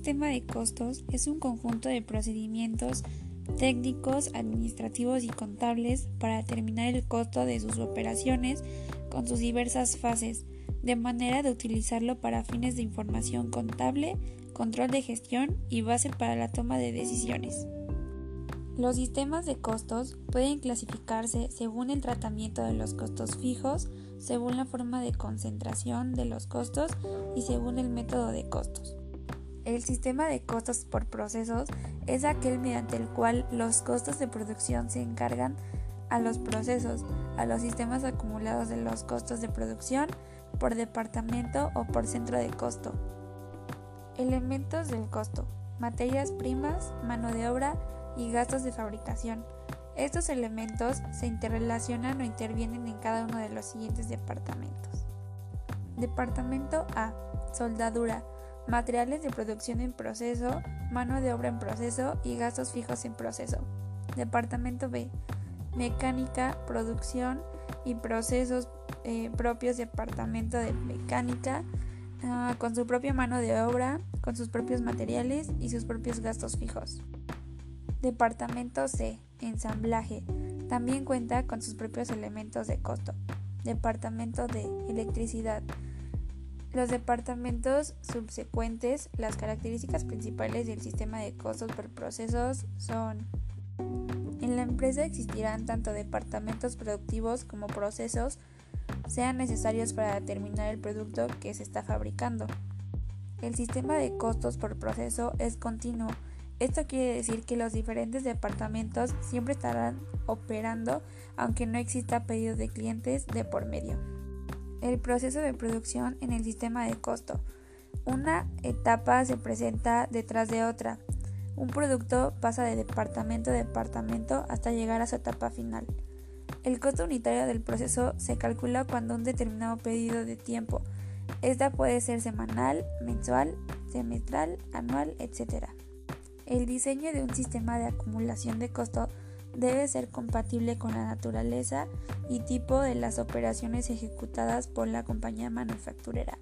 sistema de costos es un conjunto de procedimientos técnicos, administrativos y contables para determinar el costo de sus operaciones con sus diversas fases, de manera de utilizarlo para fines de información contable, control de gestión y base para la toma de decisiones. Los sistemas de costos pueden clasificarse según el tratamiento de los costos fijos, según la forma de concentración de los costos y según el método de costos. El sistema de costos por procesos es aquel mediante el cual los costos de producción se encargan a los procesos, a los sistemas acumulados de los costos de producción por departamento o por centro de costo. Elementos del costo. Materias primas, mano de obra, y gastos de fabricación. Estos elementos se interrelacionan o intervienen en cada uno de los siguientes departamentos. Departamento A. Soldadura. Materiales de producción en proceso, mano de obra en proceso y gastos fijos en proceso. Departamento B. Mecánica, producción y procesos eh, propios. Departamento de mecánica, ah, con su propia mano de obra, con sus propios materiales y sus propios gastos fijos. Departamento C. Ensamblaje. También cuenta con sus propios elementos de costo. Departamento D. Electricidad. Los departamentos subsecuentes, las características principales del sistema de costos por procesos son en la empresa existirán tanto departamentos productivos como procesos sean necesarios para determinar el producto que se está fabricando. El sistema de costos por proceso es continuo esto quiere decir que los diferentes departamentos siempre estarán operando aunque no exista pedido de clientes de por medio. El proceso de producción en el sistema de costo. Una etapa se presenta detrás de otra. Un producto pasa de departamento a departamento hasta llegar a su etapa final. El costo unitario del proceso se calcula cuando un determinado pedido de tiempo. Esta puede ser semanal, mensual, semestral, anual, etc. El diseño de un sistema de acumulación de costo debe ser compatible con la naturaleza y tipo de las operaciones ejecutadas por la compañía manufacturera.